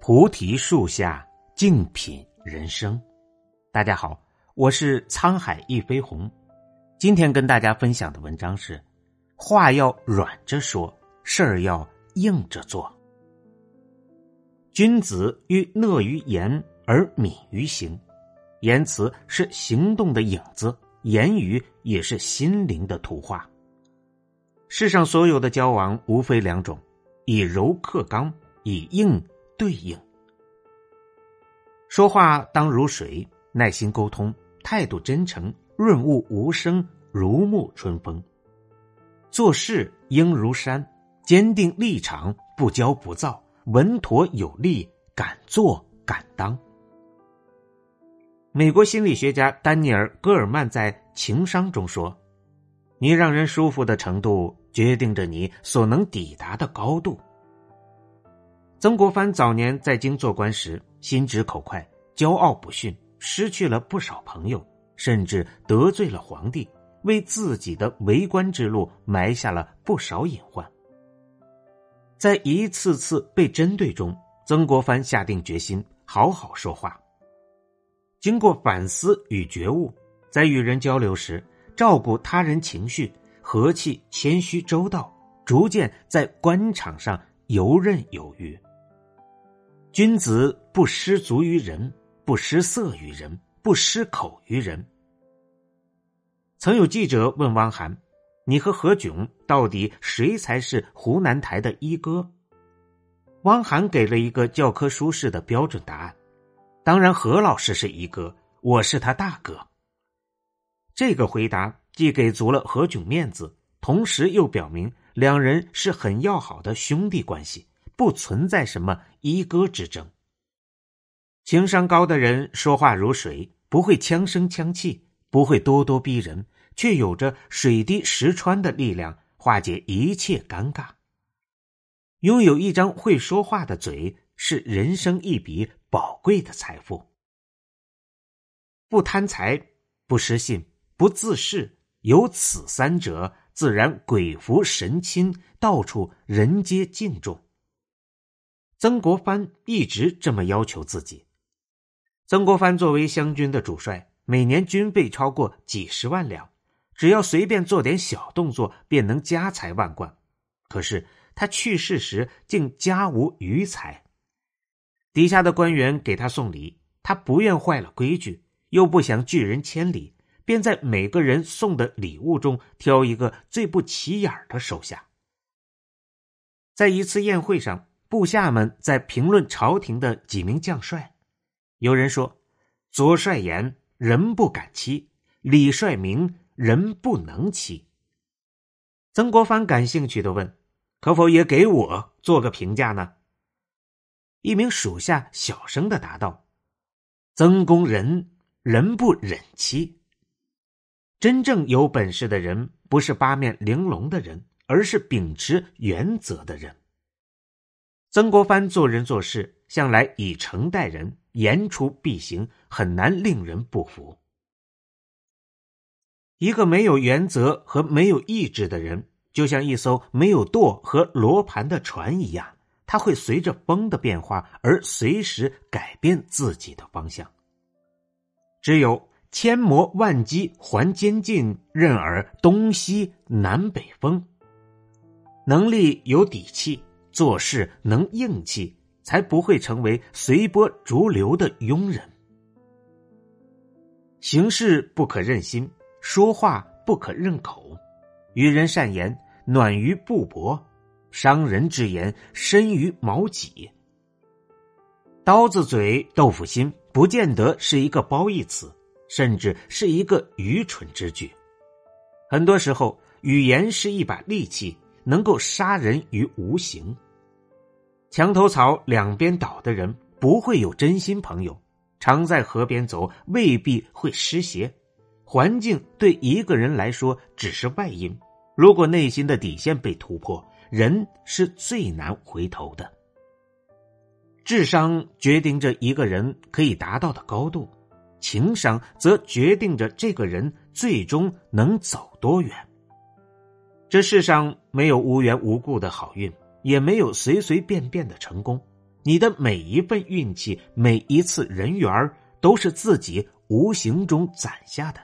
菩提树下，静品人生。大家好，我是沧海一飞鸿。今天跟大家分享的文章是：话要软着说，事儿要硬着做。君子欲讷于言而敏于行，言辞是行动的影子，言语也是心灵的图画。世上所有的交往无非两种：以柔克刚，以硬对应。说话当如水，耐心沟通，态度真诚。润物无声，如沐春风。做事应如山，坚定立场，不骄不躁，稳妥有力，敢做敢当。美国心理学家丹尼尔·戈尔曼在《情商》中说：“你让人舒服的程度，决定着你所能抵达的高度。”曾国藩早年在京做官时，心直口快，骄傲不逊，失去了不少朋友。甚至得罪了皇帝，为自己的为官之路埋下了不少隐患。在一次次被针对中，曾国藩下定决心好好说话。经过反思与觉悟，在与人交流时，照顾他人情绪，和气、谦虚、周到，逐渐在官场上游刃有余。君子不失足于人，不失色于人。不失口于人。曾有记者问汪涵：“你和何炅到底谁才是湖南台的一哥？”汪涵给了一个教科书式的标准答案：“当然，何老师是一哥，我是他大哥。”这个回答既给足了何炅面子，同时又表明两人是很要好的兄弟关系，不存在什么一哥之争。情商高的人说话如水，不会枪声枪气，不会咄咄逼人，却有着水滴石穿的力量，化解一切尴尬。拥有一张会说话的嘴，是人生一笔宝贵的财富。不贪财，不失信，不自恃，有此三者，自然鬼服神亲，到处人皆敬重。曾国藩一直这么要求自己。曾国藩作为湘军的主帅，每年军费超过几十万两，只要随便做点小动作，便能家财万贯。可是他去世时竟家无余财，底下的官员给他送礼，他不愿坏了规矩，又不想拒人千里，便在每个人送的礼物中挑一个最不起眼的收下。在一次宴会上，部下们在评论朝廷的几名将帅。有人说：“左帅言，人不敢欺；李帅明，人不能欺。”曾国藩感兴趣的问：“可否也给我做个评价呢？”一名属下小声的答道：“曾公仁，人不忍欺。真正有本事的人，不是八面玲珑的人，而是秉持原则的人。”曾国藩做人做事，向来以诚待人。言出必行，很难令人不服。一个没有原则和没有意志的人，就像一艘没有舵和罗盘的船一样，他会随着风的变化而随时改变自己的方向。只有千磨万击还坚劲，任尔东西南北风。能力有底气，做事能硬气。才不会成为随波逐流的庸人。行事不可任心，说话不可任口，与人善言，暖于布帛；伤人之言，深于矛戟。刀子嘴豆腐心，不见得是一个褒义词，甚至是一个愚蠢之举。很多时候，语言是一把利器，能够杀人于无形。墙头草两边倒的人不会有真心朋友，常在河边走未必会湿鞋。环境对一个人来说只是外因，如果内心的底线被突破，人是最难回头的。智商决定着一个人可以达到的高度，情商则决定着这个人最终能走多远。这世上没有无缘无故的好运，也没有随随便便的成功。你的每一份运气，每一次人缘都是自己无形中攒下的。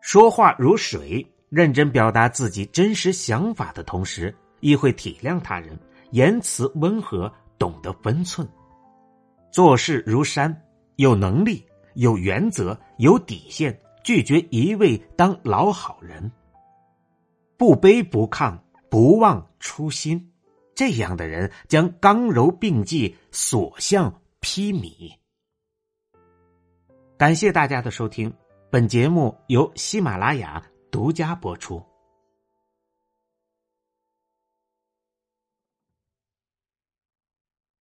说话如水，认真表达自己真实想法的同时，亦会体谅他人，言辞温和，懂得分寸。做事如山，有能力、有原则、有底线，拒绝一味当老好人。不卑不亢，不忘初心，这样的人将刚柔并济，所向披靡。感谢大家的收听，本节目由喜马拉雅独家播出。